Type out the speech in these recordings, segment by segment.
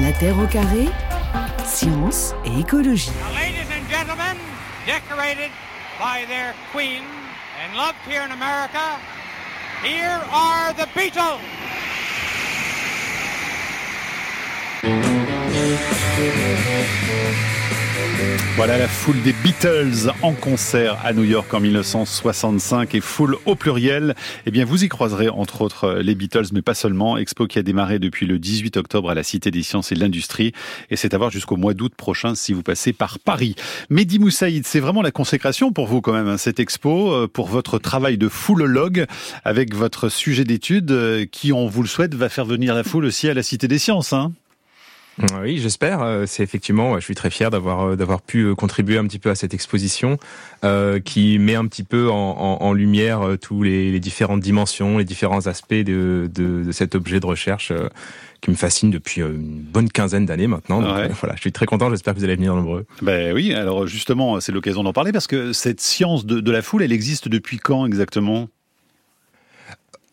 La Terre au carré, science et écologie. Ladies and gentlemen, decorated by their queen and loved here in America, here are the Beatles. Voilà la foule des Beatles en concert à New York en 1965 et foule au pluriel. Eh bien, vous y croiserez entre autres les Beatles, mais pas seulement. Expo qui a démarré depuis le 18 octobre à la Cité des Sciences et de l'Industrie et c'est à voir jusqu'au mois d'août prochain si vous passez par Paris. Mehdi Moussaïd, c'est vraiment la consécration pour vous quand même, hein, cette expo, euh, pour votre travail de foulologue avec votre sujet d'étude euh, qui, on vous le souhaite, va faire venir la foule aussi à la Cité des Sciences. Hein oui, j'espère. Euh, c'est effectivement, je suis très fier d'avoir euh, d'avoir pu euh, contribuer un petit peu à cette exposition qui met un petit peu en, lumière tous les, différentes dimensions, les différents aspects de, de, cet objet de recherche qui me fascine depuis une bonne quinzaine d'années maintenant. voilà, je suis très content. J'espère que vous allez venir nombreux. Ben oui. Alors justement, c'est l'occasion d'en parler parce que cette science de, de la foule, elle existe depuis quand exactement?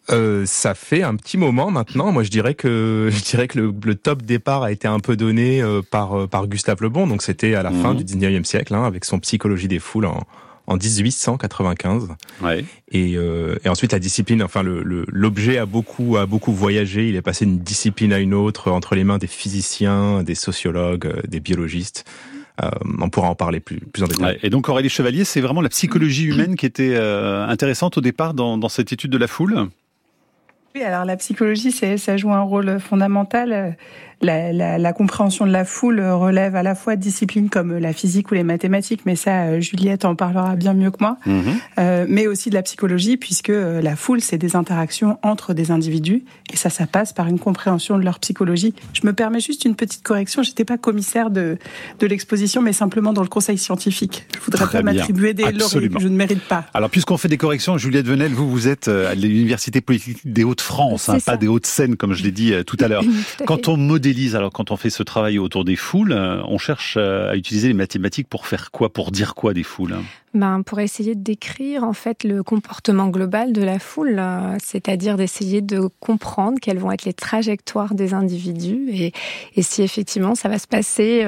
Euh, ça fait un petit moment maintenant. Moi, je dirais que je dirais que le, top départ a été un peu donné euh, par euh, par Gustave Le Bon. Donc, c'était à la fin mhm. du 19e siècle, hein, avec son Psychologie des foules en, en 1895. Ouais. Et, et ensuite, la discipline, enfin, l'objet le, a beaucoup a beaucoup voyagé. Il est passé d'une discipline à une autre entre les mains des physiciens, des sociologues, des biologistes. Euh, on pourra en parler plus, plus en détail. et donc Aurélie Chevalier, c'est vraiment la psychologie humaine qui était intéressante au départ dans, dans cette étude de la foule? Alors la psychologie, ça joue un rôle fondamental la, la, compréhension de la foule relève à la fois de disciplines comme la physique ou les mathématiques, mais ça, euh, Juliette en parlera bien mieux que moi, mhm. euh, mais aussi de la psychologie, puisque euh, la foule, c'est des interactions entre des individus, et ça, ça passe par une compréhension de leur psychologie. Je me permets juste une petite correction, j'étais pas commissaire de, de l'exposition, mais simplement dans le conseil scientifique. Je voudrais pas m'attribuer des lauriers que je ne mérite pas. Alors, puisqu'on fait des corrections, Juliette Venel, vous, vous êtes à l'Université politique des Hauts-de-France, hein, pas des Hauts-de-Seine, comme je l'ai dit tout à l'heure. Quand on alors quand on fait ce travail autour des foules, euh, on cherche euh, à utiliser les mathématiques pour faire quoi? Pour dire quoi des foules? Ben, Pour essayer de décrire en fait le comportement global de la foule, euh, c'est-à-dire d'essayer de comprendre quelles vont être les trajectoires des individus et, si effectivement ça va se passer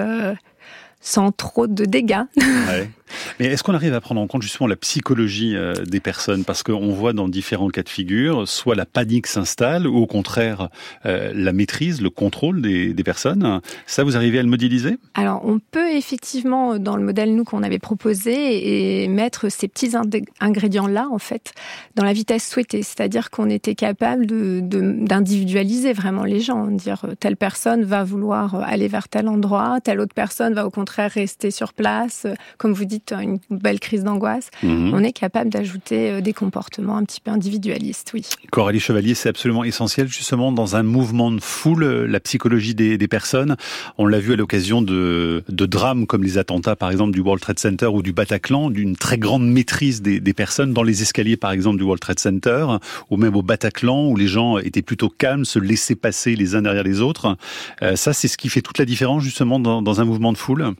sans trop de dégâts. Mais est-ce qu'on arrive à prendre en compte justement la psychologie euh, des personnes? Parce qu'on voit dans différents cas de figure, soit la panique s'installe, ou au contraire euh, la maîtrise, le contrôle des, personnes. Ça, vous arrivez à le modéliser? Alors, on peut effectivement, dans le modèle nous qu'on avait proposé, et mettre ces petits ingrédients-là, en fait, dans la vitesse souhaitée. C'est-à-dire qu'on était capable d'individualiser vraiment les gens, dire euh, telle personne va vouloir aller vers tel endroit, telle autre personne va au contraire rester sur place. Comme vous dites, une belle crise d'angoisse, mhm. on est capable d'ajouter euh, des comportements un petit peu individualistes, oui. Coralie Chevalier, c'est absolument essentiel justement dans un mouvement de foule, euh, la psychologie des, personnes. On l'a vu à l'occasion de, drames comme les attentats par exemple du World Trade Center ou du Bataclan, d'une très grande maîtrise des, personnes dans les escaliers par exemple du World Trade Center ou même au Bataclan où les gens étaient plutôt calmes, se laissaient passer les uns derrière les autres. Euh, ça, c'est ce qui fait toute la différence justement dans un mouvement de foule?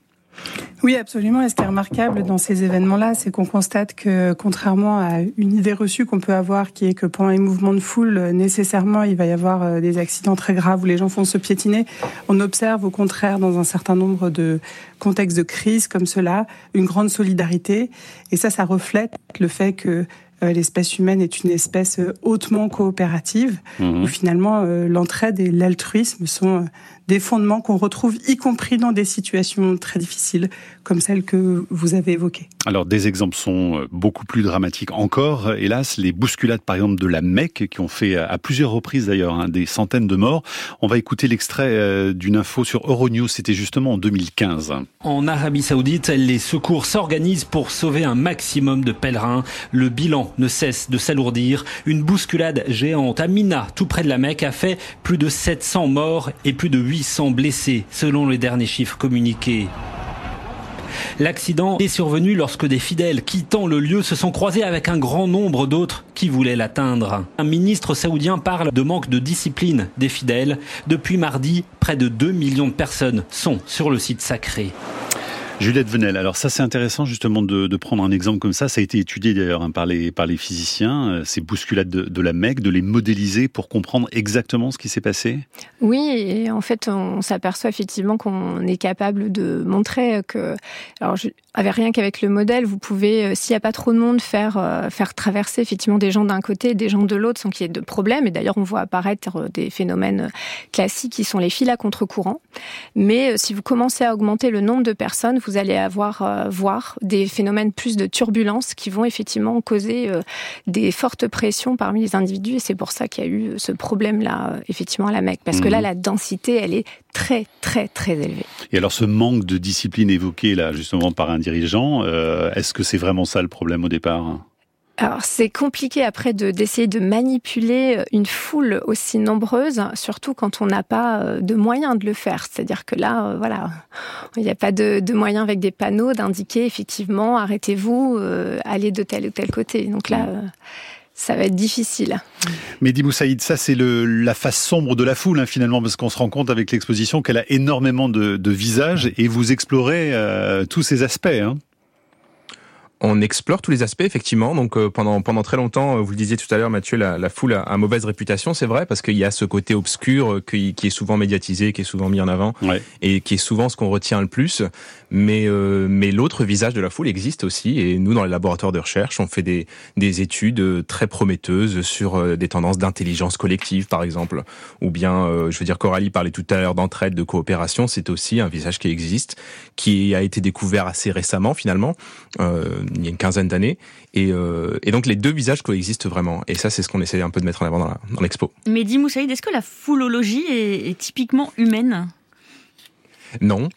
Oui, absolument. Et ce qui est remarquable dans ces événements-là, c'est qu'on constate que, contrairement à une idée reçue qu'on peut avoir, qui est que pendant les mouvements de foule, nécessairement, il va y avoir euh, des accidents très graves où les gens vont se piétiner, on observe au contraire, dans un certain nombre de contextes de crise comme cela, une grande solidarité. Et ça, ça reflète le fait que euh, l'espèce humaine est une espèce euh, hautement coopérative, mmh. où finalement l'entraide et l'altruisme sont des fondements qu'on retrouve y compris dans des situations très difficiles comme celles que vous avez évoquées. Alors des exemples sont euh, beaucoup plus dramatiques encore, hélas, les bousculades par exemple de la Mecque qui ont fait à plusieurs reprises d'ailleurs hein, des centaines de morts. On va écouter l'extrait euh, d'une info sur Euronews, c'était justement en 2015. En Arabie Saoudite, les secours s'organisent pour sauver un maximum de pèlerins. Le bilan ne cesse de s'alourdir. Une bousculade géante à Mina, tout près de la Mecque, a fait plus de 700 morts et plus de 8 800 blessés selon les derniers chiffres communiqués. L'accident est survenu lorsque des fidèles quittant le lieu se sont croisés avec un grand nombre d'autres qui voulaient l'atteindre. Un ministre saoudien parle de manque de discipline des fidèles. Depuis mardi, près de 2 millions de personnes sont sur le site sacré. Juliette Venel, alors ça c'est intéressant justement de, prendre un exemple comme ça. Ça a été étudié d'ailleurs hein, par, les, physiciens, euh, ces bousculades de, la Mecque, de les modéliser pour comprendre exactement ce qui s'est passé? Oui, et en fait on s'aperçoit effectivement qu'on est capable de montrer que, avec rien qu'avec le modèle, vous pouvez, euh, s'il n'y a pas trop de monde, faire euh, faire traverser effectivement des gens d'un côté et des gens de l'autre sans qu'il y ait de problème. Et d'ailleurs on voit apparaître des phénomènes classiques qui sont les fils à contre-courant. Mais si vous commencez à augmenter le nombre de personnes, vous allez avoir euh, voir des phénomènes plus de turbulence qui vont effectivement causer euh, des fortes pressions parmi les individus. Et c'est pour ça qu'il y a eu ce problème-là, euh, effectivement, à la Mecque. Parce que là, mhm. la densité, elle est très, très, très élevée. Et alors, ce manque de discipline évoqué, là, justement, par un dirigeant, est-ce que c'est vraiment ça le problème au départ? Alors c'est compliqué après de d'essayer de manipuler euh, une foule aussi nombreuse, surtout quand on n'a pas euh, de moyens de le faire. C'est-à-dire que là, euh, voilà, il n'y a pas de, de, moyens avec des panneaux d'indiquer effectivement arrêtez-vous, allez de tel ou tel côté. Donc là. Ça va être difficile. Mehdi Moussaïd, ça c'est la face sombre de la foule hein, finalement, parce qu'on se rend compte avec l'exposition qu'elle a énormément de, de, visages et vous explorez tous ces aspects. Hein on explore tous les aspects effectivement. Donc euh, pendant pendant très longtemps, euh, vous le disiez tout à l'heure, Mathieu, la, la foule a, a, mauvaise réputation, c'est vrai, parce qu'il y a ce côté obscur euh, qui, qui, est souvent médiatisé, qui est souvent mis en avant, et qui est souvent ce qu'on retient le plus. Mais mais l'autre visage de la foule existe aussi, et nous dans les laboratoires de recherche, on fait des des études très prometteuses sur des tendances d'intelligence collective, par exemple, ou bien, je veux dire, Coralie parlait tout à l'heure d'entraide, de coopération, c'est aussi un visage qui existe, qui a été découvert assez récemment finalement. Il y a une quinzaine d'années. Et, euh, et, donc les deux visages coexistent vraiment. Et ça, c'est ce qu'on essaie un peu de mettre en avant dans l'expo. Mais dis Moussaïd, est-ce que la foulologie est, est typiquement humaine? Non.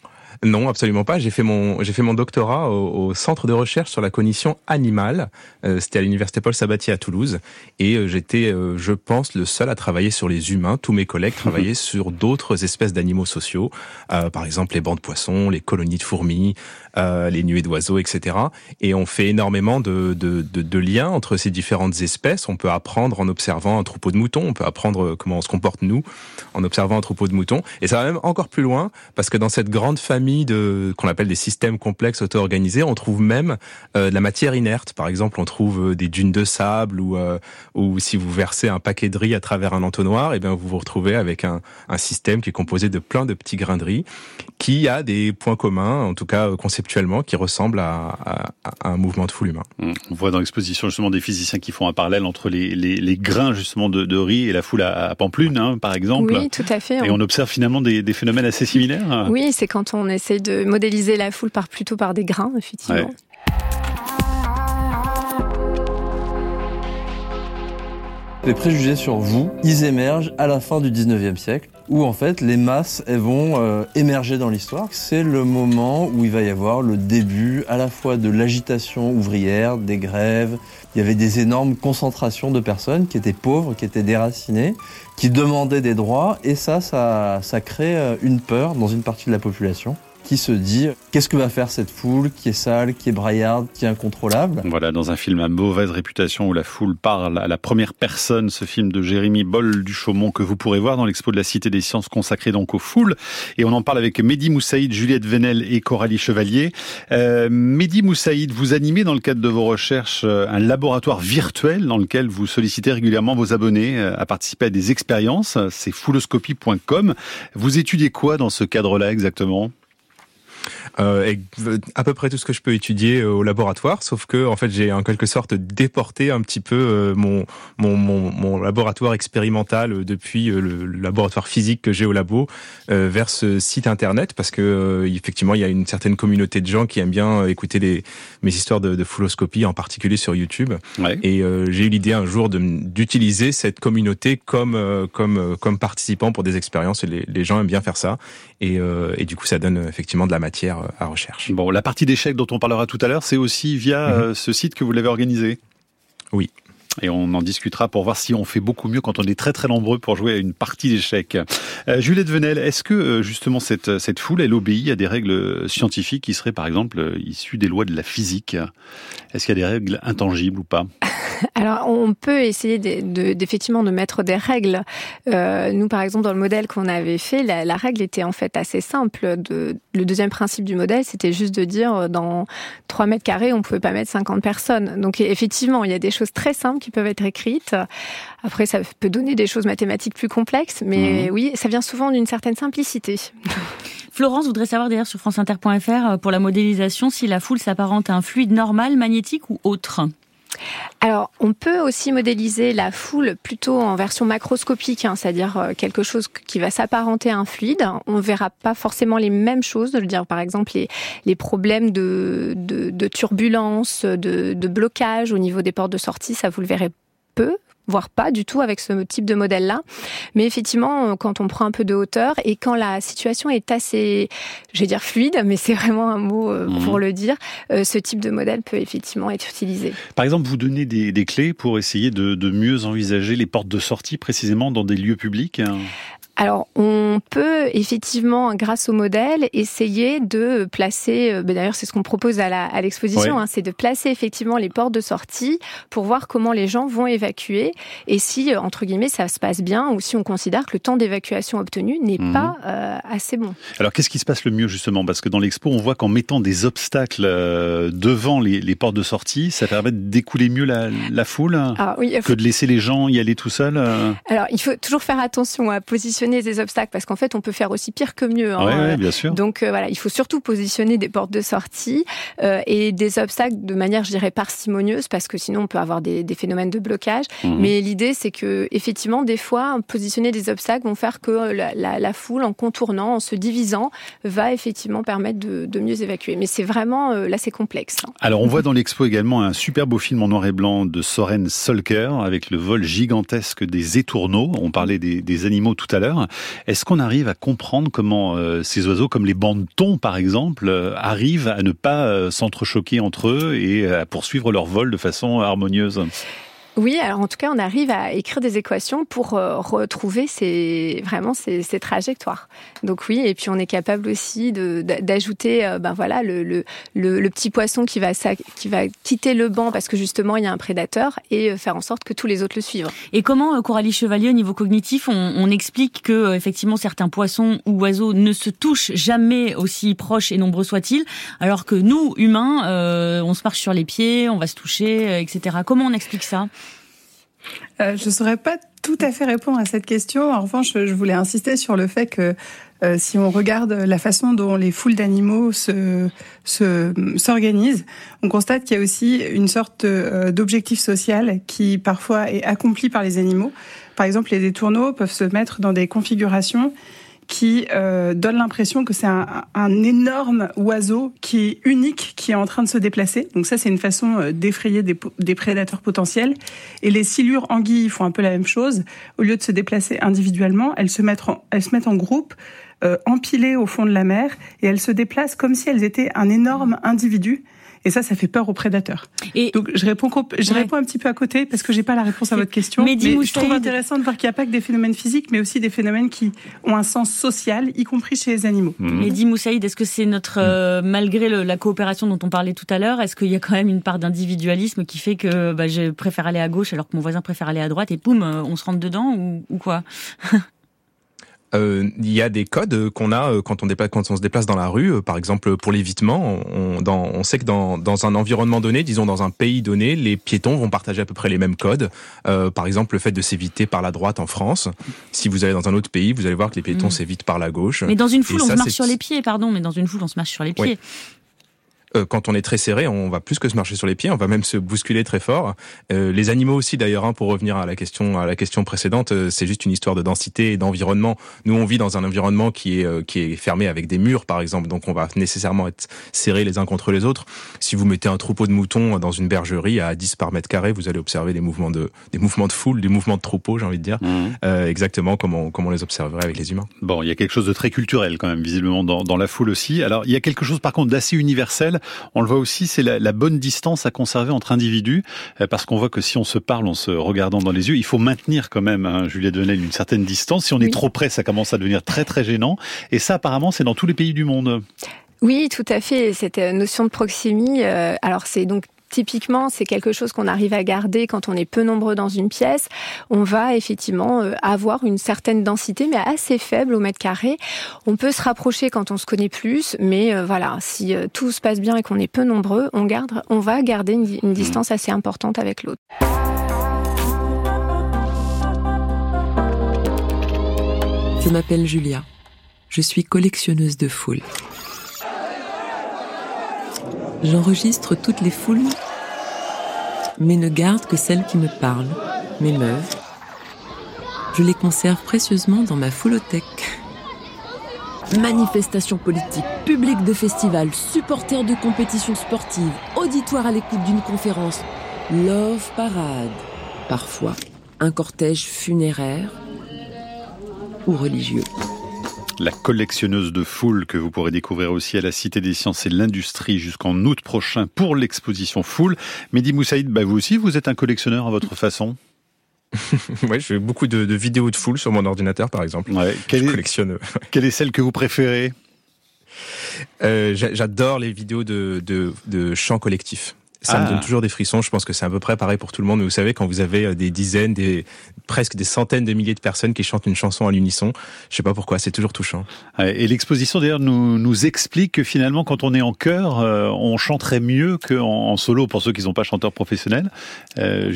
Non, absolument pas. J'ai fait mon j'ai fait mon doctorat au, centre de recherche sur la cognition animale. Euh, C'était à l'université Paul Sabatier à Toulouse, et euh, j'étais, euh, je pense, le seul à travailler sur les humains. Tous mes collègues travaillaient sur d'autres espèces d'animaux sociaux, euh, par exemple les bancs de poissons, les colonies de fourmis, les nuées d'oiseaux, etc. Et on fait énormément de, de, de, de, liens entre ces différentes espèces. On peut apprendre en observant un troupeau de moutons. On peut apprendre comment on se comporte nous en observant un troupeau de moutons. Et ça va même encore plus loin parce que dans cette grande famille de qu'on appelle des systèmes complexes auto-organisés, on trouve même euh, de la matière inerte. Par exemple, on trouve euh, des dunes de sable ou euh, ou si vous versez un paquet de riz à travers un entonnoir, et eh bien vous vous retrouvez avec un, un système qui est composé de plein de petits grains de riz qui a des points communs, en tout cas conceptuellement, qui ressemblent à, à, un mouvement de foule humain. Mmh. On voit dans l'exposition justement des physiciens qui font un parallèle entre les, les, les grains justement de, de, riz et la foule à, à Pamplune, hein, par exemple. Oui, tout à fait. Et on observe finalement des, des phénomènes assez similaires. Oui, c'est quand on essaie de modéliser la foule par plutôt par des grains, effectivement. Les préjugés sur vous, ils émergent à la fin du 19e siècle, où en fait les masses elles vont euh, émerger dans l'histoire. C'est le moment où il va y avoir le début à la fois de l'agitation ouvrière, des grèves. Il y avait des énormes concentrations de personnes qui étaient pauvres, qui étaient déracinées, qui demandaient des droits, et ça, ça, ça crée euh, une peur dans une partie de la population qui se dit qu'est-ce que va faire cette foule qui est sale, qui est braillarde, qui est incontrôlable? Voilà, dans un film à mauvaise réputation où la foule parle à la première personne, ce film de Jérémy Boll du Chaumont que vous pourrez voir dans l'expo de la Cité des Sciences consacrée donc aux foules. Et on en parle avec Mehdi Moussaïd, Juliette Venel et Coralie Chevalier. Euh, Mehdi Moussaïd, vous animez dans le cadre de vos recherches euh, un laboratoire virtuel dans lequel vous sollicitez régulièrement vos abonnés euh, à participer à des expériences. C'est fouloscopie.com. Vous étudiez quoi dans ce cadre-là exactement? Euh, à peu près tout ce que je peux étudier euh, au laboratoire, sauf que en fait j'ai en quelque sorte déporté un petit peu euh, mon, mon, mon, mon laboratoire expérimental euh, depuis le laboratoire physique que j'ai au labo vers ce site internet parce que effectivement il y a une certaine communauté de gens qui aiment bien écouter les, mes histoires de, de fouloscopie, en particulier sur YouTube. Ouais. Et j'ai eu l'idée un jour d'utiliser cette communauté comme comme comme participant pour des expériences et les, les gens aiment bien faire ça. Et, et du coup ça donne effectivement de la matière à recherche. Bon, la partie d'échecs dont on parlera tout à l'heure, c'est aussi via mhm. euh, ce site que vous l'avez organisé? Oui. Et on en discutera pour voir si on fait beaucoup mieux quand on est très très nombreux pour jouer à une partie d'échecs. Euh, Juliette Venel, est-ce que euh, justement cette, cette foule, elle obéit à des règles scientifiques qui seraient par exemple euh, issues des lois de la physique? Est-ce qu'il y a des règles intangibles ou pas? Alors, on peut essayer d'effectivement de, mettre des règles. Euh, nous, par exemple, dans le modèle qu'on avait fait, la, règle était en fait assez simple. Le deuxième principe du modèle, c'était juste de dire euh, dans 3 mètres carrés, on pouvait pas mettre 50 personnes. Donc, effectivement, il y a des choses très simples qui peuvent être écrites. Après, ça peut donner des choses mathématiques plus complexes, mais mmh. oui, ça vient souvent d'une certaine simplicité. Florence voudrait savoir d'ailleurs sur franceinter.fr euh, pour la modélisation si la foule s'apparente à un fluide normal, magnétique ou autre. Alors, on peut aussi modéliser la foule plutôt en version macroscopique, hein, c'est-à-dire euh, quelque chose qui va s'apparenter à un fluide. On verra pas forcément les mêmes choses, veux dire par exemple les, problèmes de, de, de turbulence, de, de blocage au niveau des portes de sortie, ça vous le verrez peu voire pas du tout avec ce type de modèle-là. Mais effectivement, euh, quand on prend un peu de hauteur et quand la situation est assez, je vais dire fluide, mais c'est vraiment un mot euh, mhm. pour le dire, euh, ce type de modèle peut effectivement être utilisé. Par exemple, vous donnez des, des clés pour essayer de, de, mieux envisager les portes de sortie précisément dans des lieux publics alors, on peut effectivement, grâce au modèle, essayer de placer. Euh, ben d'ailleurs, c'est ce qu'on propose à l'exposition, hein, c'est de placer effectivement les portes de sortie pour voir comment les gens vont évacuer et si euh, entre guillemets ça se passe bien ou si on considère que le temps d'évacuation obtenu n'est mhm. pas euh, assez bon. Alors, qu'est-ce qui se passe le mieux justement? Parce que dans l'expo, on voit qu'en mettant des obstacles devant les, les, portes de sortie, ça permet d'écouler mieux la, la foule ah, oui, que de laisser les gens y aller tout seuls. Alors, il faut toujours faire attention à positionner des obstacles parce qu'en fait, on peut faire aussi pire que mieux. Hein. bien sûr. Donc euh, voilà, il faut surtout positionner des portes de sortie euh, et des obstacles de manière, je dirais, parcimonieuse parce que sinon on peut avoir des, des phénomènes de blocage. Mhm. Mais l'idée, c'est que effectivement, des fois, positionner des obstacles vont faire que la, la, la, foule, en contournant, en se divisant, va effectivement permettre de, de mieux évacuer. Mais c'est vraiment euh, là, c'est complexe. Hein. Alors, on voit dans l'expo également un super beau film en noir et blanc de Soren Solker avec le vol gigantesque des étourneaux. On parlait des, des animaux tout à l'heure. Est-ce qu'on arrive à comprendre comment euh, ces oiseaux, comme les bandetons par exemple, euh, arrivent à ne pas euh, s'entrechoquer entre eux et à poursuivre leur vol de façon harmonieuse? Oui, alors en tout cas, on arrive à écrire des équations pour euh, retrouver ces, vraiment ces, ces, trajectoires. Donc oui, et puis on est capable aussi d'ajouter, euh, ben voilà, le, le, le, petit poisson qui va, qui va quitter le banc parce que justement il y a un prédateur et euh, faire en sorte que tous les autres le suivent. Et comment, Coralie Chevalier, au niveau cognitif, on, on explique que effectivement certains poissons ou oiseaux ne se touchent jamais aussi proches et nombreux soient-ils, alors que nous, humains, on se marche sur les pieds, on va se toucher, etc. Comment on explique ça? Euh, je ne saurais pas tout à fait répondre à cette question. En revanche, je voulais insister sur le fait que euh, si on regarde la façon dont les foules d'animaux se, s'organisent, on constate qu'il y a aussi une sorte euh, d'objectif social qui parfois est accompli par les animaux. Par exemple, les détourneaux peuvent se mettre dans des configurations qui euh, donne l'impression que c'est un, énorme oiseau qui est unique, qui est en train de se déplacer. Donc ça, c'est une façon euh, d'effrayer des, des, prédateurs potentiels. Et les silures anguilles font un peu la même chose. Au lieu de se déplacer individuellement, elles se mettent en, elles se mettent en groupe, euh, empilées au fond de la mer, et elles se déplacent comme si elles étaient un énorme individu. Et ça, ça fait peur aux prédateurs. Et Donc je réponds, je réponds un petit peu à côté parce que j'ai pas la réponse à votre question. Mais, mais je trouve intéressant de voir qu'il n'y a pas que des phénomènes physiques, mais aussi des phénomènes qui ont un sens social, y compris chez les animaux. Mmh. Mehdi Moussaïd, est-ce que c'est notre, euh, malgré le, la coopération dont on parlait tout à l'heure, est-ce qu'il y a quand même une part d'individualisme qui fait que bah, je préfère aller à gauche alors que mon voisin préfère aller à droite et poum, euh, on se rentre dedans ou, ou quoi? il y a des codes qu'on a euh, quand on, déplace, quand on se déplace dans la rue. Euh, par exemple, pour l'évitement, on, dans, on sait que dans, dans un environnement donné, disons dans un pays donné, les piétons vont partager à peu près les mêmes codes. Euh, par exemple, le fait de s'éviter par la droite en France. Si vous allez dans un autre pays, vous allez voir que les piétons mm. s'évitent par la gauche. Mais dans une foule, on se marche sur les pieds, pardon, mais dans une foule, on se marche sur les pieds. Euh, quand on est très serré, on va plus que se marcher sur les pieds, on va même se bousculer très fort. Euh, les animaux aussi, d'ailleurs, hein, pour revenir à la question à la question précédente, euh, c'est juste une histoire de densité et d'environnement. Nous, on vit dans un environnement qui est qui est fermé avec des murs, par exemple, donc on va nécessairement être serrés les uns contre les autres. Si vous mettez un troupeau de moutons dans une bergerie à 10 par mètre carré, vous allez observer des mouvements de des mouvements de foule, des mouvements de troupeau, j'ai envie de dire, mmh. exactement comme on, comme on les observerait avec les humains. Bon, il y a quelque chose de très culturel quand même, visiblement dans, dans la foule aussi. Alors, il y a quelque chose par contre d'assez universel On le voit aussi, c'est la, bonne distance à conserver entre individus, euh, parce qu'on voit que si on se parle en se regardant dans les yeux, il faut maintenir quand même, hein, Juliette Venel, une certaine distance. Si on est trop près, ça commence à devenir très très gênant. Et ça, apparemment, c'est dans tous les pays du monde. Oui, tout à fait. Cette notion de proximité, euh, alors c'est donc Typiquement, c'est quelque chose qu'on arrive à garder quand on est peu nombreux dans une pièce. On va effectivement euh, avoir une certaine densité, mais assez faible au mètre carré. On peut se rapprocher quand on se connaît plus, mais euh, voilà, si euh, tout se passe bien et qu'on est peu nombreux, on garde, on va garder une, une distance assez importante avec l'autre. Je m'appelle Julia. Je suis collectionneuse de foules. J'enregistre toutes les foules, mais ne garde que celles qui me parlent, m'émeuvent. Je les conserve précieusement dans ma foulothèque. Manifestations politiques, publics de festivals, supporters de compétitions sportives, auditoires à l'écoute d'une conférence, love parade, parfois un cortège funéraire ou religieux. La collectionneuse de foule que vous pourrez découvrir aussi à la Cité des Sciences et de l'Industrie jusqu'en août prochain pour l'exposition Foule. Mehdi Moussaïd, bah vous aussi, vous êtes un collectionneur à votre façon Oui, je fais beaucoup de, vidéos de foule sur mon ordinateur, par exemple. Ouais. Quelle, est, quelle est celle que vous préférez? Euh, J'adore les vidéos de, de, de chants collectifs. Ça me donne ah. toujours des frissons. Je pense que c'est à peu près pareil pour tout le monde. Mais vous savez, quand vous avez euh, des dizaines, des presque des centaines de milliers de personnes qui chantent une chanson à l'unisson, je sais pas pourquoi, c'est toujours touchant. Et l'exposition d'ailleurs nous, nous explique que finalement, quand on est en chœur, euh, on chanterait mieux qu'en en solo pour ceux qui ne sont pas chanteurs professionnels. Euh,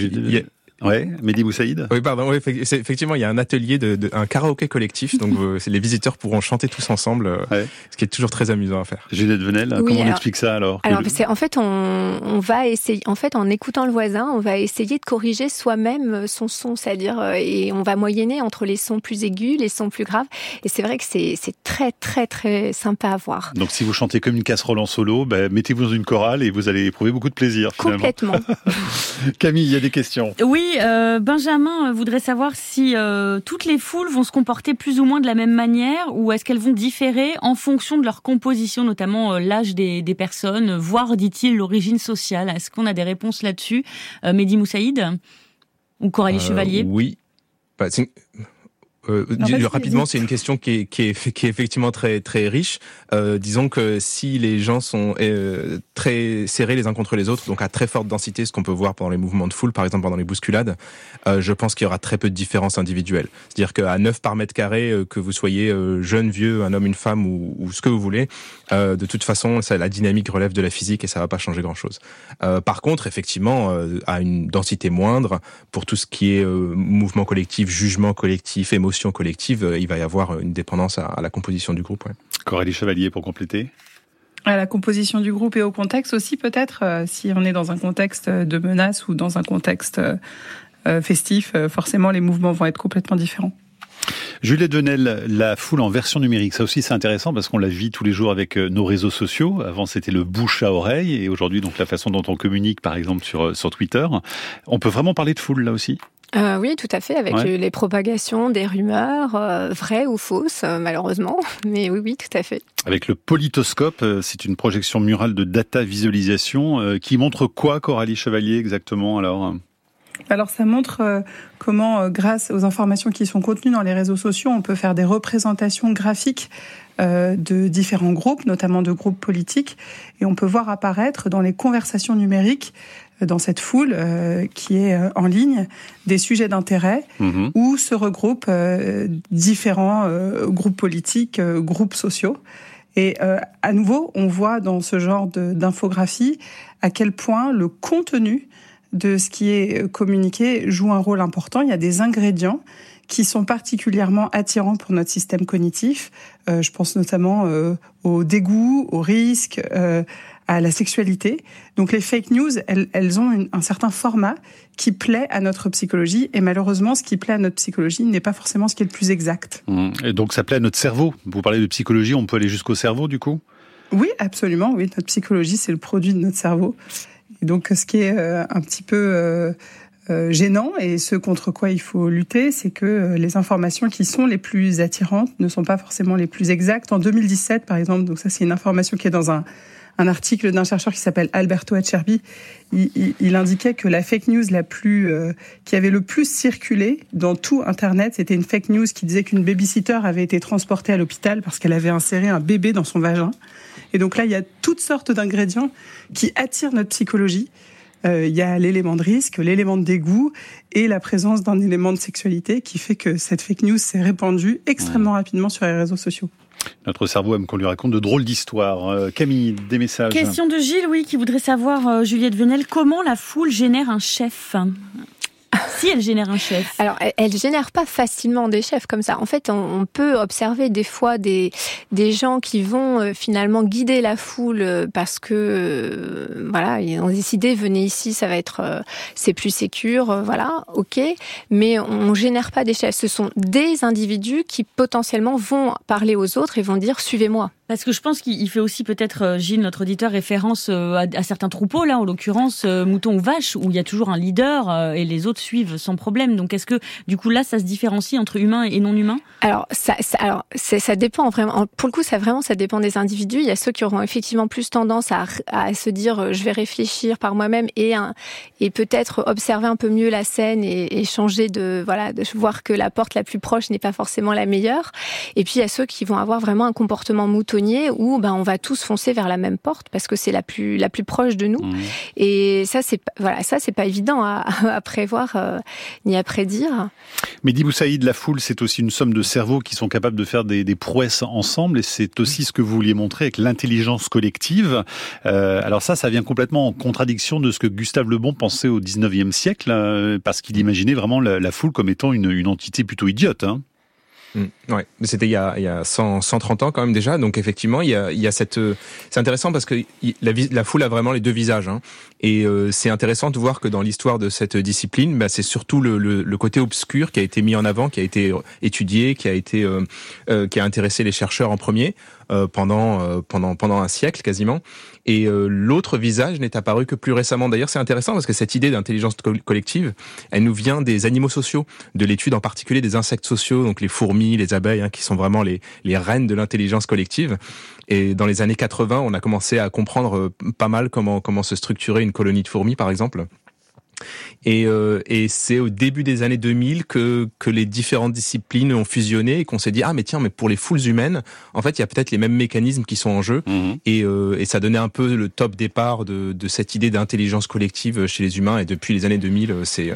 Ouais, Mehdi Boussaïd Oui, pardon, oui, effectivement, il y a un atelier, de, de un karaoké collectif, donc euh, les visiteurs pourront chanter tous ensemble, euh, ce qui est toujours très amusant à faire. Juliette Venel, comment on explique ça alors Alors, c'est en fait, on, on, va essayer, en fait, en écoutant le voisin, on va essayer de corriger soi-même son son, c'est-à-dire, euh, et on va moyenner entre les sons plus aigus, les sons plus graves, et c'est vrai que c'est très, très, très sympa à voir. Donc, si vous chantez comme une casserole en solo, ben, mettez-vous dans une chorale et vous allez éprouver beaucoup de plaisir, finalement. Complètement. Camille, il y a des questions. Oui, euh, Benjamin voudrait savoir si euh, toutes les foules vont se comporter plus ou moins de la même manière ou est-ce qu'elles vont différer en fonction de leur composition, notamment euh, l'âge des, personnes, voire, dit-il, l'origine sociale? Est-ce qu'on a des réponses là-dessus Mehdi Moussaïd ou Coralie Chevalier? Oui. Bah, euh, rapidement, c'est une question qui est, qui est, qui est effectivement très très riche. Euh, disons que si les gens sont euh, très serrés les uns contre les autres, donc à très forte densité, ce qu'on peut voir pendant les mouvements de foule, par exemple pendant les bousculades, euh, je pense qu'il y aura très peu de différences individuelles. C'est-à-dire qu'à 9 par mètre carré, euh, que vous soyez euh, jeune, vieux, un homme, une femme ou, ou ce que vous voulez, de toute façon, ça, la dynamique relève de la physique et ça va pas changer grand-chose. par contre, effectivement, à une densité moindre, pour tout ce qui est mouvement collectif, jugement collectif, émotion collective, euh, il va y avoir une dépendance à, la composition du groupe. Ouais. Coralie Chevalier pour compléter à la composition du groupe et au contexte aussi peut-être, euh, si on est dans un contexte de menace ou dans un contexte euh, festif, forcément les mouvements vont être complètement différents. Juliette Venel, la foule en version numérique, ça aussi c'est intéressant parce qu'on la vit tous les jours avec nos réseaux sociaux. Avant c'était le bouche à oreille et aujourd'hui donc la façon dont on communique par exemple sur, sur Twitter. On peut vraiment parler de foule là aussi? Euh, oui, tout à fait, avec les propagations des rumeurs, euh, vraies ou fausses, euh, malheureusement. Mais oui, oui, tout à fait. Avec le politoscope, c'est une projection murale de data visualisation qui montre quoi, Coralie Chevalier, exactement alors? Alors ça montre comment, grâce aux informations qui sont contenues dans les réseaux sociaux, on peut faire des représentations graphiques de différents groupes, notamment de groupes politiques, et on peut voir apparaître dans les conversations numériques dans cette foule euh, qui est euh, en ligne des sujets d'intérêt mhm. où se regroupent euh, différents groupes politiques, groupes sociaux. Et à nouveau, on voit dans ce genre d'infographie à quel point le contenu de ce qui est communiqué joue un rôle important. Il y a des ingrédients qui sont particulièrement attirants pour notre système cognitif. je pense notamment au dégoût, au risque, à la sexualité. Donc les fake news, elles, elles ont un certain format qui plaît à notre psychologie. Et malheureusement, ce qui plaît à notre psychologie n'est pas forcément ce qui est le plus exact. Mmh. Et donc ça plaît à notre cerveau. Vous parlez de psychologie, on peut aller jusqu'au cerveau du coup? Oui, absolument. Oui, notre psychologie, c'est le produit de notre cerveau. Et donc ce qui est euh, un petit peu... Euh, euh, gênant et ce contre quoi il faut lutter, c'est que euh, les informations qui sont les plus attirantes ne sont pas forcément les plus exactes. En 2017, par exemple, donc ça c'est une information qui est dans un, un article d'un chercheur qui s'appelle Alberto Acerbi, il, il, il, indiquait que la fake news la plus euh, qui avait le plus circulé dans tout Internet, c'était une fake news qui disait qu'une babysitter avait été transportée à l'hôpital parce qu'elle avait inséré un bébé dans son vagin. Et donc là, il y a toutes sortes d'ingrédients qui attirent notre psychologie euh, il y a l'élément de risque, l'élément de dégoût et la présence d'un élément de sexualité qui fait que cette fake news s'est répandue extrêmement rapidement sur les réseaux sociaux. Notre cerveau aime qu'on lui raconte de drôles d'histoires. Euh, Camille, des messages. Question de Gilles, oui, qui voudrait savoir, euh, Juliette Venel, comment la foule génère un chef? Si elle génère un chef Alors, elle, elle, génère pas facilement des chefs comme ça. En fait, on, peut observer des fois des, des gens qui vont euh, finalement guider la foule euh, parce que, euh, voilà, ils ont décidé, venez ici, ça va être, c'est plus sécure, voilà, ok. Mais on génère pas des chefs. Ce sont des individus qui potentiellement vont parler aux autres et vont dire, suivez-moi. Parce que je pense qu'il fait aussi peut-être, Gilles, notre auditeur, référence à, à certains troupeaux, là, en l'occurrence, moutons ou vaches, où il y a toujours un leader et les autres suivent sans problème. Donc, est-ce que, du coup, là, ça se différencie entre humain et non humain Alors, ça, ça alors, ça dépend vraiment. Pour le coup, ça vraiment, ça dépend des individus. Il y a ceux qui auront effectivement plus tendance à, se dire, je vais réfléchir par moi-même et, peut-être observer un peu mieux la scène et, changer de, voilà, de voir que la porte la plus proche n'est pas forcément la meilleure. Et puis, il y a ceux qui vont avoir vraiment un comportement où ben, on va tous foncer vers la même porte parce que c'est la plus, la plus proche de nous. Mmh. Et ça, c'est, voilà, ça, c'est pas évident à, à prévoir euh, ni à prédire. Mais Boussaïd, la foule, c'est aussi une somme de cerveaux qui sont capables de faire des, des prouesses ensemble et c'est aussi ce que vous vouliez montrer avec l'intelligence collective. Euh, alors ça, ça vient complètement en contradiction de ce que Gustave Le Bon pensait au 19e siècle, euh, parce qu'il imaginait vraiment la, la, foule comme étant une, une entité plutôt idiote. Hein. Mmh, ouais, c'était il y a, il y a 100, 130 ans quand même déjà, donc effectivement il y a, il y a cette, c'est intéressant parce que la, la, foule a vraiment les deux visages, hein. et euh, c'est intéressant de voir que dans l'histoire de cette discipline, bah, c'est surtout le, le, le, côté obscur qui a été mis en avant, qui a été étudié, qui a été, euh, euh, qui a intéressé les chercheurs en premier. euh, pendant euh, pendant pendant un siècle quasiment. Et euh, l'autre visage n'est apparu que plus récemment. D'ailleurs, c'est intéressant parce que cette idée d'intelligence collective, elle nous vient des animaux sociaux, de l'étude en particulier des insectes sociaux, donc les fourmis, les abeilles, hein, qui sont vraiment les, les reines de l'intelligence collective. Et dans les années 80, on a commencé à comprendre pas mal comment comment se structurer une colonie de fourmis, par exemple. Et, euh, et c'est au début des années 2000 que, que les différentes disciplines ont fusionné et qu'on s'est dit ah mais tiens mais pour les foules humaines en fait il y a peut-être les mêmes mécanismes qui sont en jeu mmh. et, euh, et ça donnait un peu le top départ de, de cette idée d'intelligence collective chez les humains et depuis les années 2000 c'est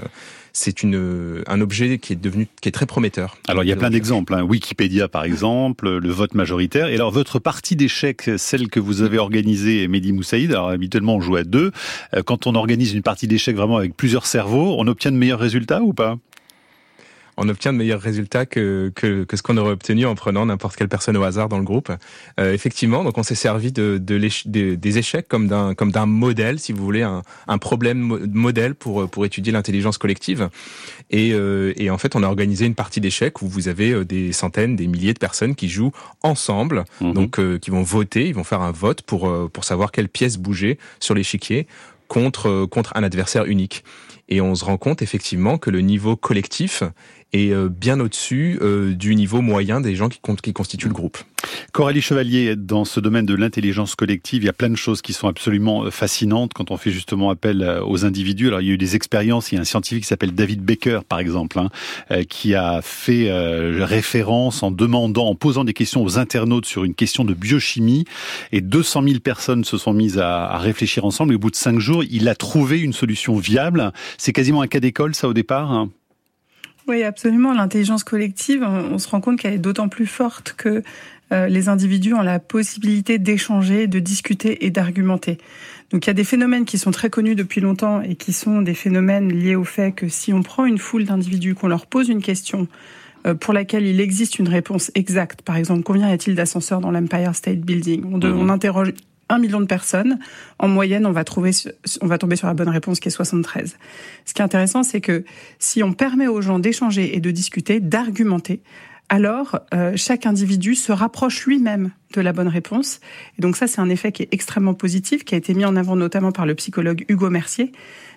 c'est une un objet qui est devenu qui est très prometteur. Alors il y a plein d'exemples. Hein. Wikipédia par exemple, le vote majoritaire. Et alors votre partie d'échecs, celle que vous avez organisée, Mehdi Moussaïd. Alors habituellement on joue à deux. Euh, quand on organise une partie d'échecs vraiment avec plusieurs cerveaux, on obtient de meilleurs résultats ou pas? On obtient de meilleurs résultats que, que, que ce qu'on aurait obtenu en prenant n'importe quelle personne au hasard dans le groupe. Euh, effectivement, donc on s'est servi de, de, de, des échecs comme d'un comme d'un modèle, si vous voulez, un, un problème modèle pour pour étudier l'intelligence collective. Et, euh, et en fait, on a organisé une partie d'échecs où vous avez euh, des centaines, des milliers de personnes qui jouent ensemble, mmh. donc euh, qui vont voter, ils vont faire un vote pour euh, pour savoir quelle pièce bouger sur l'échiquier contre contre un adversaire unique. Et on se rend compte effectivement que le niveau collectif est bien au-dessus euh, du niveau moyen des gens qui, qui constituent le groupe. Coralie Chevalier, dans ce domaine de l'intelligence collective, il y a plein de choses qui sont absolument fascinantes quand on fait justement appel aux individus. Alors il y a eu des expériences, il y a un scientifique qui s'appelle David Baker par exemple, hein, qui a fait euh, référence en demandant, en posant des questions aux internautes sur une question de biochimie, et 200 000 personnes se sont mises à, à réfléchir ensemble. Et au bout de cinq jours, il a trouvé une solution viable. C'est quasiment un cas d'école, ça au départ. Hein? Oui, absolument. L'intelligence collective, on, se rend compte qu'elle est d'autant plus forte que euh, les individus ont la possibilité d'échanger, de discuter et d'argumenter. Donc il y a des phénomènes qui sont très connus depuis longtemps et qui sont des phénomènes liés au fait que si on prend une foule d'individus, qu'on leur pose une question euh, pour laquelle il existe une réponse exacte, par exemple, combien y a-t-il d'ascenseurs dans l'Empire State Building? On, de, mmh. on interroge un million de personnes, en moyenne, on va trouver, on va tomber sur la bonne réponse qui est 73. Ce qui est intéressant, c'est que si on permet aux gens d'échanger et de discuter, d'argumenter, alors chaque individu se rapproche lui-même de la bonne réponse. Et donc ça, c'est un effet qui est extrêmement positif, qui a été mis en avant notamment par le psychologue Hugo Mercier,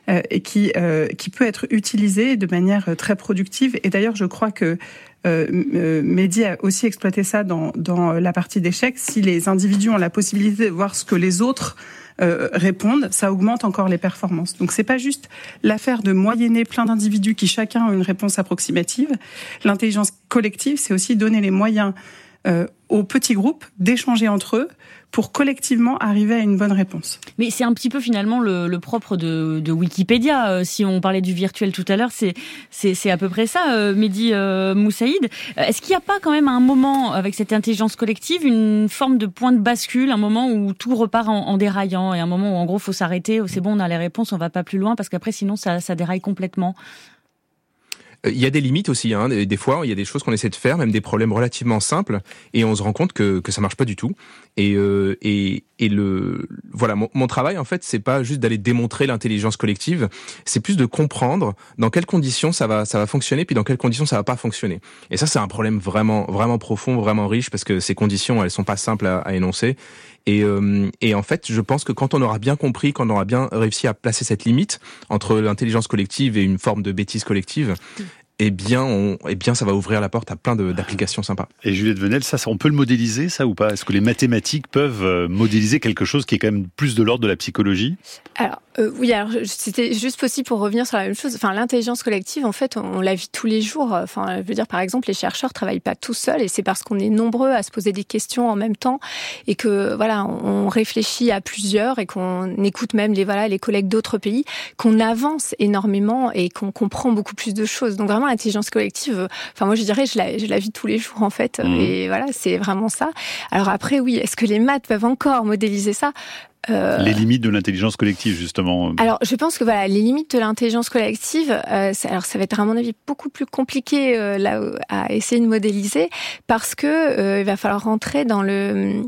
et qui, qui peut être utilisé de manière très productive. Et d'ailleurs, je crois que euh, Mehdi a aussi exploité ça dans, dans la partie d'échecs. Si les individus ont la possibilité de voir ce que les autres euh, répondent, ça augmente encore les performances. Donc c'est pas juste l'affaire de moyenner plein d'individus qui chacun ont une réponse approximative. L'intelligence collective, c'est aussi donner les moyens euh, aux petits groupes d'échanger entre eux pour collectivement arriver à une bonne réponse. Mais c'est un petit peu finalement le, le propre de, de, Wikipédia. Euh, si on parlait du virtuel tout à l'heure, c'est c'est à peu près ça, euh, Mehdi euh, Moussaïd. Est-ce qu'il n'y a pas quand même un moment avec cette intelligence collective, une forme de point de bascule, un moment où tout repart en, en déraillant et un moment où en gros faut s'arrêter, oh, c'est bon, on a les réponses, on va pas plus loin parce qu'après sinon ça, ça déraille complètement? Euh, il y a des limites aussi. Hein. Des fois, il y a des choses qu'on essaie de faire, même des problèmes relativement simples, et on se rend compte que que ça marche pas du tout. Et euh, et, et le voilà, mon, travail en fait, c'est pas juste d'aller démontrer l'intelligence collective, c'est plus de comprendre dans quelles conditions ça va ça va fonctionner, puis dans quelles conditions ça va pas fonctionner. Et ça, c'est un problème vraiment vraiment profond, vraiment riche, parce que ces conditions, elles sont pas simples à, à énoncer. Et, euh, et, en fait, je pense que quand on aura bien compris, quand on aura bien réussi à placer cette limite entre l'intelligence collective et une forme de bêtise collective, eh bien, on, eh bien, ça va ouvrir la porte à plein d'applications sympas. Et Juliette Venel, ça, on peut le modéliser, ça ou pas? Est-ce que les mathématiques peuvent euh, modéliser quelque chose qui est quand même plus de l'ordre de la psychologie? Alors euh, oui, alors c'était juste possible pour revenir sur la même chose. Enfin, l'intelligence collective, en fait, on, la vit tous les jours. Enfin, je veux dire, par exemple, les chercheurs travaillent pas tout seuls, et c'est parce qu'on est nombreux à se poser des questions en même temps, et que voilà, on réfléchit à plusieurs, et qu'on écoute même les voilà les collègues d'autres pays, qu'on avance énormément et qu'on comprend beaucoup plus de choses. Donc vraiment l'intelligence collective, enfin moi je dirais je la, je la vis tous les jours en fait mmh. et voilà c'est vraiment ça. Alors après oui, est-ce que les maths peuvent encore modéliser ça? Euh... Les limites de l'intelligence collective, justement. Alors, je pense que voilà, les limites de l'intelligence collective, euh, alors ça va être à mon avis beaucoup plus compliqué euh, là à essayer de modéliser parce que euh, il va falloir rentrer dans le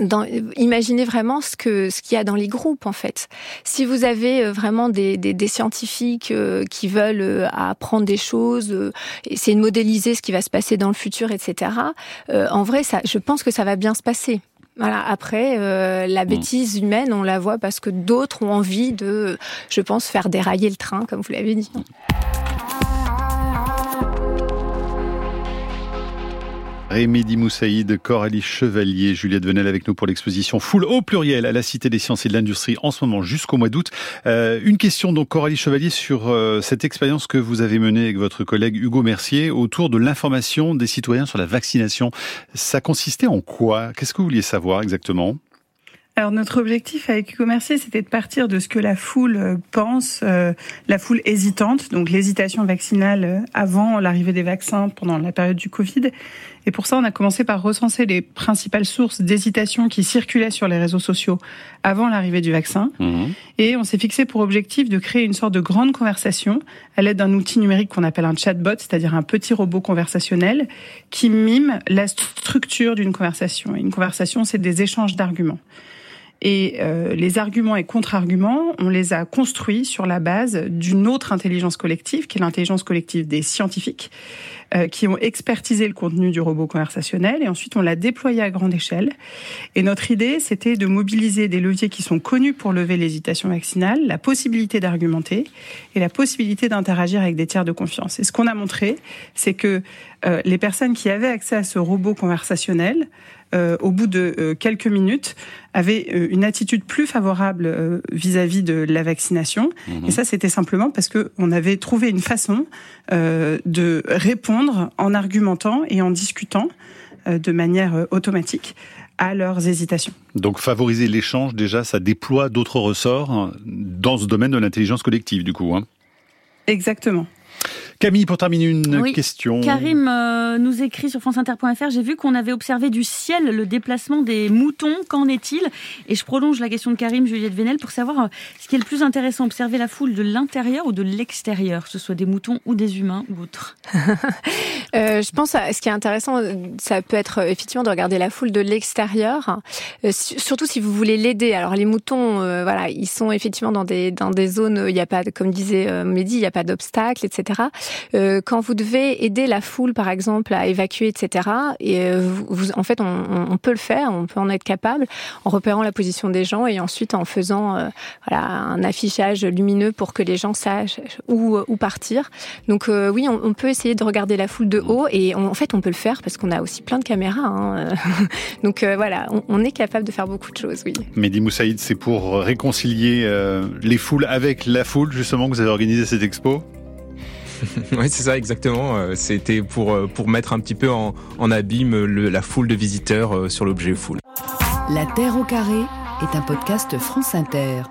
dans, imaginez vraiment ce que ce qu'il y a dans les groupes en fait. Si vous avez euh, vraiment des, des, des scientifiques qui veulent apprendre des choses, essayer de modéliser ce qui va se passer dans le futur, etc. en vrai, ça, je pense que ça va bien se passer. Voilà. Après, euh, la mm. bêtise humaine, on la voit parce que d'autres ont envie de, je pense, faire dérailler le train, comme vous l'avez dit. Rémi Moussaïd, Coralie Chevalier, Juliette Venel avec nous pour l'exposition Full au pluriel à la Cité des Sciences et de l'Industrie en ce moment jusqu'au mois d'août. Euh, une question donc Coralie Chevalier sur euh, cette expérience que vous avez menée avec votre collègue Hugo Mercier autour de l'information des citoyens sur la vaccination. Ça consistait en quoi? Qu'est-ce que vous vouliez savoir exactement? Alors notre objectif avec Hugo Mercier, c'était de partir de ce que la foule euh, pense, euh, la foule hésitante, donc l'hésitation vaccinale euh, avant l'arrivée des vaccins pendant la période du Covid. Et pour ça, on a commencé par recenser les principales sources d'hésitation qui circulaient sur les réseaux sociaux avant l'arrivée du vaccin. Mmh. Et on s'est fixé pour objectif de créer une sorte de grande conversation à l'aide d'un outil numérique qu'on appelle un chatbot, c'est-à-dire un petit robot conversationnel qui mime la structure d'une conversation. Et une conversation, c'est des échanges d'arguments. Et euh, les arguments et contre-arguments, on les a construits sur la base d'une autre intelligence collective, qui est l'intelligence collective des scientifiques, qui ont expertisé le contenu du robot conversationnel, et ensuite on l'a déployé à grande échelle. Et notre idée, c'était de mobiliser des leviers qui sont connus pour lever l'hésitation vaccinale, la possibilité d'argumenter et la possibilité d'interagir avec des tiers de confiance. Et ce qu'on a montré, c'est que euh, les personnes qui avaient accès à ce robot conversationnel euh, au bout de euh, quelques minutes, avait euh, une attitude plus favorable vis-à-vis de la vaccination. Mhm. Et ça, c'était simplement parce que on avait trouvé une façon de répondre en argumentant et en discutant de manière automatique à leurs hésitations. Donc favoriser l'échange, déjà, ça déploie d'autres ressorts dans ce domaine de l'intelligence collective, du coup. Hein. Exactement. Camille, pour terminer une question. Karim euh, nous écrit sur franceinter.fr, j'ai vu qu'on avait observé du ciel le déplacement des moutons. Qu'en est-il? Et je prolonge la question de Karim, Juliette Vénel, pour savoir euh, ce qui est le plus intéressant, observer la foule de l'intérieur ou de l'extérieur, que ce soit des moutons ou des humains ou autres. euh, je pense à ce qui est intéressant, ça peut être effectivement de regarder la foule de l'extérieur, euh, surtout si vous voulez l'aider. Alors les moutons, euh, voilà, ils sont effectivement dans des dans des zones, il n'y a pas, comme disait Mehdi, il n'y a pas d'obstacles, etc. Euh, quand vous devez aider la foule, par exemple, à évacuer, etc. Et euh, vous, en fait, on, on, peut le faire, on peut en être capable en repérant la position des gens et ensuite en faisant euh, voilà un affichage lumineux pour que les gens sachent où, où partir. Donc oui, on, on, peut essayer de regarder la foule de haut et en fait, on peut le faire parce qu'on a aussi plein de caméras. Hein. Donc voilà, on, on, est capable de faire beaucoup de choses, oui. Mehdi Moussaïd, c'est pour réconcilier les foules avec la foule justement que vous avez organisé cette expo? oui, c'est ça exactement. Euh, c'était pour, euh, pour mettre un petit peu en, en abîme la foule de visiteurs euh, sur l'objet foule. La Terre au carré est un podcast France Inter.